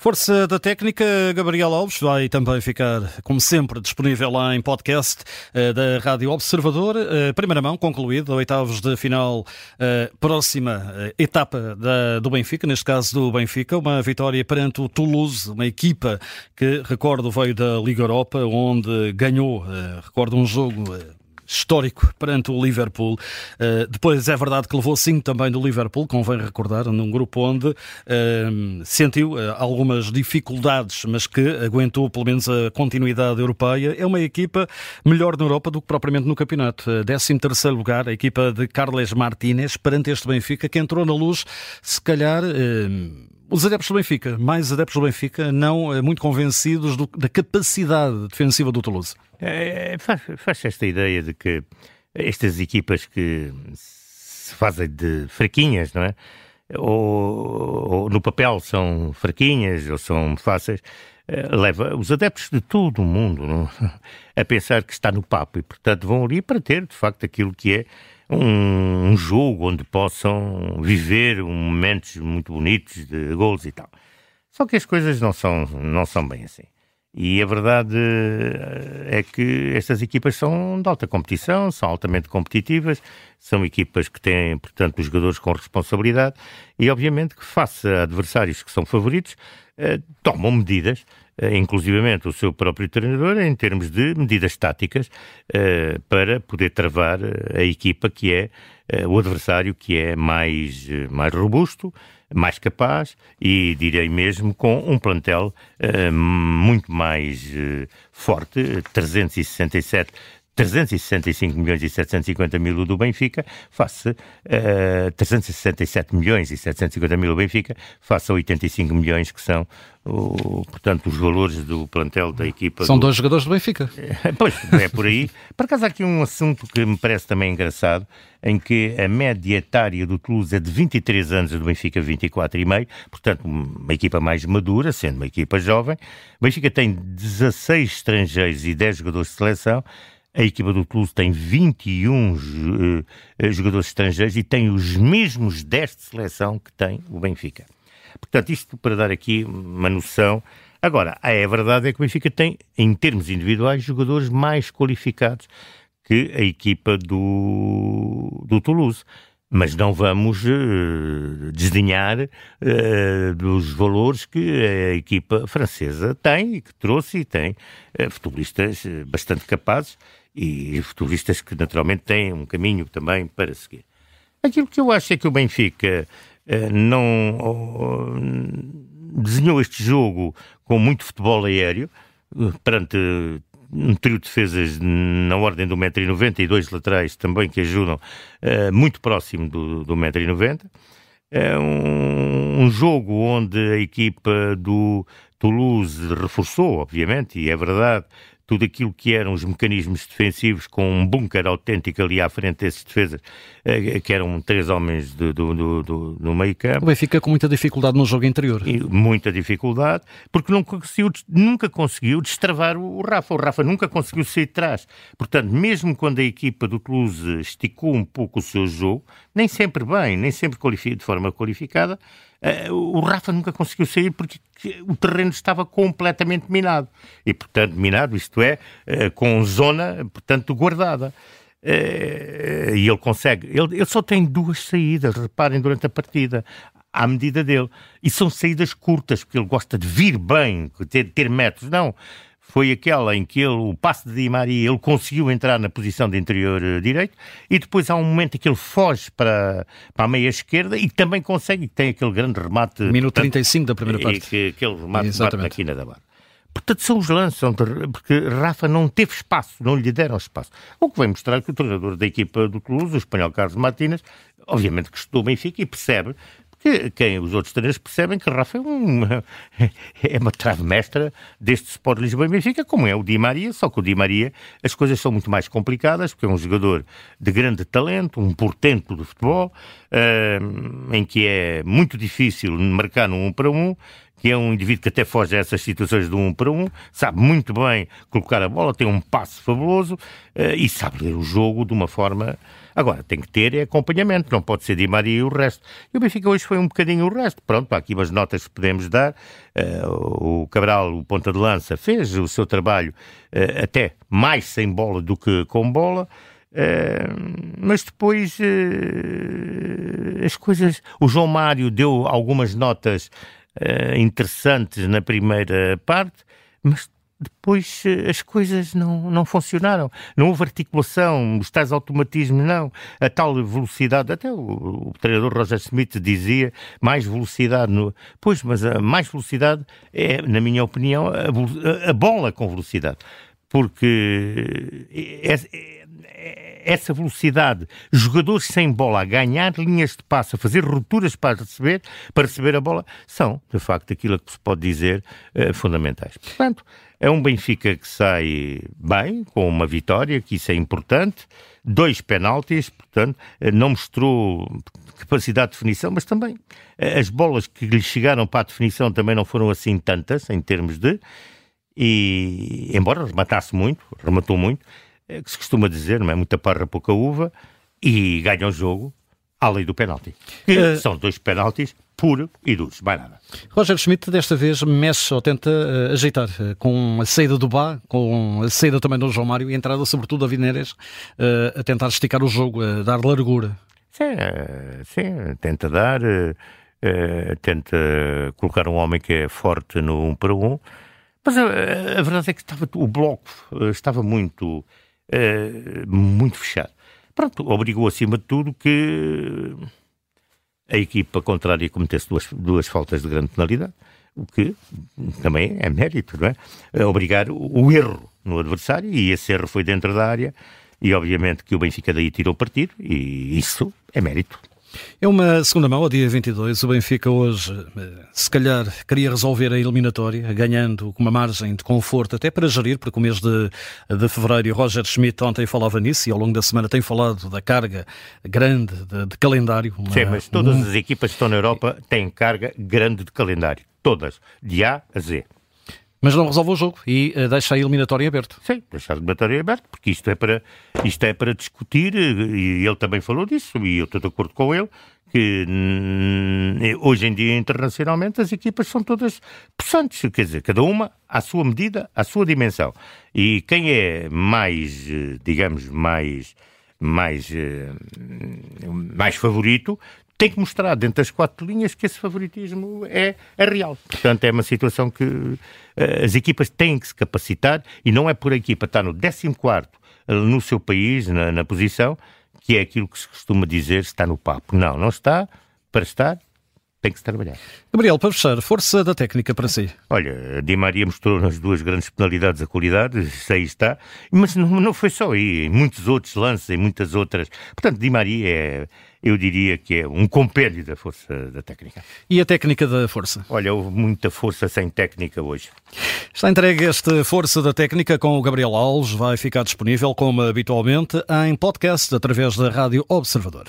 Força da técnica, Gabriel Alves vai também ficar, como sempre, disponível lá em podcast uh, da Rádio Observador. Uh, primeira mão, concluído, oitavos de final, uh, próxima etapa do Benfica, neste caso do Benfica, uma vitória perante o Toulouse, uma equipa que, recordo, veio da Liga Europa, onde ganhou, recordo, um jogo histórico perante o Liverpool. Uh, depois é verdade que levou cinco também do Liverpool, convém recordar, num grupo onde uh, sentiu uh, algumas dificuldades, mas que aguentou pelo menos a continuidade europeia. É uma equipa melhor na Europa do que propriamente no campeonato. 13 terceiro lugar, a equipa de Carles Martínez perante este Benfica, que entrou na luz, se calhar os adeptos do Benfica, mais adeptos do Benfica, não eh, muito convencidos do, da capacidade defensiva do Toulouse. É, faz, faz esta ideia de que estas equipas que se fazem de fraquinhas, não é? Ou, ou no papel são fraquinhas ou são fáceis, leva os adeptos de todo o mundo não? a pensar que está no papo e, portanto, vão ali para ter, de facto, aquilo que é um, um jogo onde possam viver momentos muito bonitos de gols e tal. Só que as coisas não são, não são bem assim. E a verdade eh, é que estas equipas são de alta competição, são altamente competitivas, são equipas que têm, portanto, jogadores com responsabilidade e, obviamente, que face a adversários que são favoritos, eh, tomam medidas eh, inclusivamente o seu próprio treinador, em termos de medidas táticas eh, para poder travar eh, a equipa que é o adversário que é mais, mais robusto, mais capaz e direi mesmo com um plantel muito mais forte, 367 365 milhões e 750 mil do Benfica, face a 367 milhões e 750 mil do Benfica, face a 85 milhões que são o, portanto, os valores do plantel da equipa. São do... dois jogadores do Benfica. pois, é por aí. Por acaso há aqui um assunto que me parece também engraçado, em que a média etária do Toulouse é de 23 anos, do Benfica 24,5, portanto, uma equipa mais madura, sendo uma equipa jovem. O Benfica tem 16 estrangeiros e 10 jogadores de seleção. A equipa do Toulouse tem 21 uh, eh, jogadores estrangeiros e tem os mesmos 10 de seleção que tem o Benfica. Portanto, isto para dar aqui uma noção. Agora, a verdade é que o Benfica tem, em termos individuais, jogadores mais qualificados que a equipa do, do Toulouse. Mas não vamos uh, desdenhar uh, dos valores que a equipa francesa tem e que trouxe e tem uh, futebolistas bastante capazes e futebolistas que naturalmente têm um caminho também para seguir. Aquilo que eu acho é que o Benfica eh, não desenhou este jogo com muito futebol aéreo, eh, perante um trio de defesas na ordem do 1,90m e dois laterais também que ajudam muito próximo do, do 1,90m. É um, um, jogo onde a equipa do Toulouse reforçou, obviamente, e é verdade, tudo aquilo que eram os mecanismos defensivos com um bunker autêntico ali à frente desses defesas, eh, que eram três homens do, do, do, do, meio campo. O Benfica com muita dificuldade no jogo interior. E muita dificuldade, porque não conseguiu, nunca conseguiu destravar o Rafa. O Rafa nunca conseguiu sair de trás. Portanto, mesmo quando a equipa do Toulouse esticou um pouco o seu jogo, nem sempre bem, nem sempre de forma qualificada, o Rafa nunca conseguiu sair porque o terreno estava completamente minado. E, portanto, minado, isto é, uh, com zona, portanto, guardada. Uh, e ele consegue. Ele, ele só tem duas saídas, reparem, durante a partida à medida dele. E são saídas curtas, porque ele gosta de vir bem, ter, ter metros. Não foi aquela em que ele, o passe de Di Maria, ele conseguiu entrar na posição de interior uh, direito e depois há um momento em que ele foge para, para a meia esquerda e também consegue, tem aquele grande remate. Minuto portanto, 35 da primeira parte. Que, aquele remate na quina da barra. Portanto, são os lances, porque Rafa não teve espaço, não lhe deram espaço. O que vai mostrar que o treinador da equipa do Toulouse, o espanhol Carlos Martínez, obviamente que estudou o Benfica e percebe que quem os outros treinadores percebem que Rafa é, um, é uma trave mestra deste Sport Lisboa e Benfica, como é o Di Maria, só que o Di Maria as coisas são muito mais complicadas, porque é um jogador de grande talento, um portento do futebol, uh, em que é muito difícil marcar no um para um, que é um indivíduo que até foge a essas situações do um para um, sabe muito bem colocar a bola, tem um passo fabuloso uh, e sabe ler o jogo de uma forma. Agora, tem que ter é acompanhamento, não pode ser Di Maria e o resto. E o Benfica hoje foi um bocadinho o resto. Pronto, há aqui umas notas que podemos dar. Uh, o Cabral, o ponta de lança, fez o seu trabalho uh, até mais sem bola do que com bola. Uh, mas depois uh, as coisas. O João Mário deu algumas notas uh, interessantes na primeira parte, mas depois as coisas não, não funcionaram. Não houve articulação, os tais automatismos, não. A tal velocidade, até o, o treinador Roger Smith dizia mais velocidade. No... Pois, mas a mais velocidade é, na minha opinião, a, a bola com velocidade. Porque é, é essa velocidade, jogadores sem bola a ganhar linhas de passo, a fazer rupturas para receber, para receber a bola, são, de facto, aquilo que se pode dizer uh, fundamentais. Portanto, é um Benfica que sai bem, com uma vitória, que isso é importante, dois penaltis, portanto, eh, não mostrou capacidade de definição, mas também eh, as bolas que lhe chegaram para a definição também não foram assim tantas, em termos de. E, embora rematasse muito, rematou muito, é que se costuma dizer, não é? Muita parra, pouca uva, e ganha o jogo à lei do penalti. Uh... são dois penaltis puro e duros, mais nada. Roger Schmidt desta vez mexe ou tenta uh, ajeitar uh, com a saída do Bá, com a saída também do João Mário e a entrada sobretudo da Vineres uh, a tentar esticar o jogo, a dar largura. Sim, sim tenta dar, tenta colocar um homem que é forte no um para um, mas a, a verdade é que estava, o bloco estava muito muito fechado. Pronto, obrigou acima de tudo que a equipa contrária cometesse duas, duas faltas de grande penalidade, o que também é mérito, não é? Obrigar o, o erro no adversário, e esse erro foi dentro da área, e obviamente que o Benfica daí tirou partido, e isso é mérito. É uma segunda mão, ao dia 22. O Benfica hoje, eh, se calhar, queria resolver a eliminatória, ganhando com uma margem de conforto até para gerir, porque o mês de, de fevereiro, Roger Schmidt ontem falava nisso e ao longo da semana tem falado da carga grande de, de calendário. Uma, Sim, mas todas um... as equipas que estão na Europa têm carga grande de calendário. Todas. De A a Z. Mas não resolve o jogo e uh, deixa a eliminatória aberto. Sim, deixa a eliminatória aberto, porque isto é para, isto é para discutir, eh, e ele também falou disso, e eu estou de acordo com ele, que hum, hoje em dia internacionalmente as equipas são todas possantes, quer dizer, cada uma à sua medida, à sua dimensão. E quem é mais, eh, digamos, mais mais, mais favorito tem que mostrar dentro das quatro linhas que esse favoritismo é, é real. Portanto, é uma situação que uh, as equipas têm que se capacitar e não é por a equipa estar no 14 uh, no seu país, na, na posição, que é aquilo que se costuma dizer está no papo. Não, não está. Para estar, tem que se trabalhar. Gabriel, para fechar, força da técnica para si. Olha, Di Maria mostrou nas duas grandes penalidades a qualidade, isso aí está, mas não, não foi só aí, em muitos outros lances, em muitas outras. Portanto, Di Maria é, eu diria que é um compêndio da força da técnica. E a técnica da força? Olha, houve muita força sem técnica hoje. Está entregue esta Força da Técnica com o Gabriel Alves, vai ficar disponível, como habitualmente, em podcast através da Rádio Observador.